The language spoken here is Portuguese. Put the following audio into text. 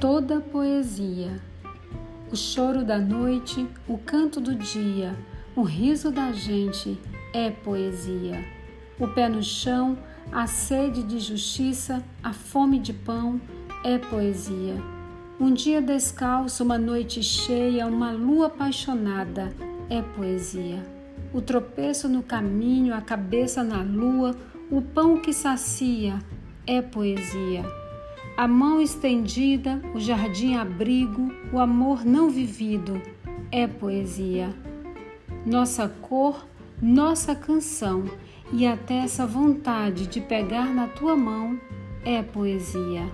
toda poesia. O choro da noite, o canto do dia, o riso da gente é poesia. O pé no chão, a sede de justiça, a fome de pão é poesia. Um dia descalço, uma noite cheia, uma lua apaixonada é poesia. O tropeço no caminho, a cabeça na lua, o pão que sacia é poesia. A mão estendida, o jardim abrigo, o amor não vivido é poesia. Nossa cor, nossa canção e até essa vontade de pegar na tua mão é poesia.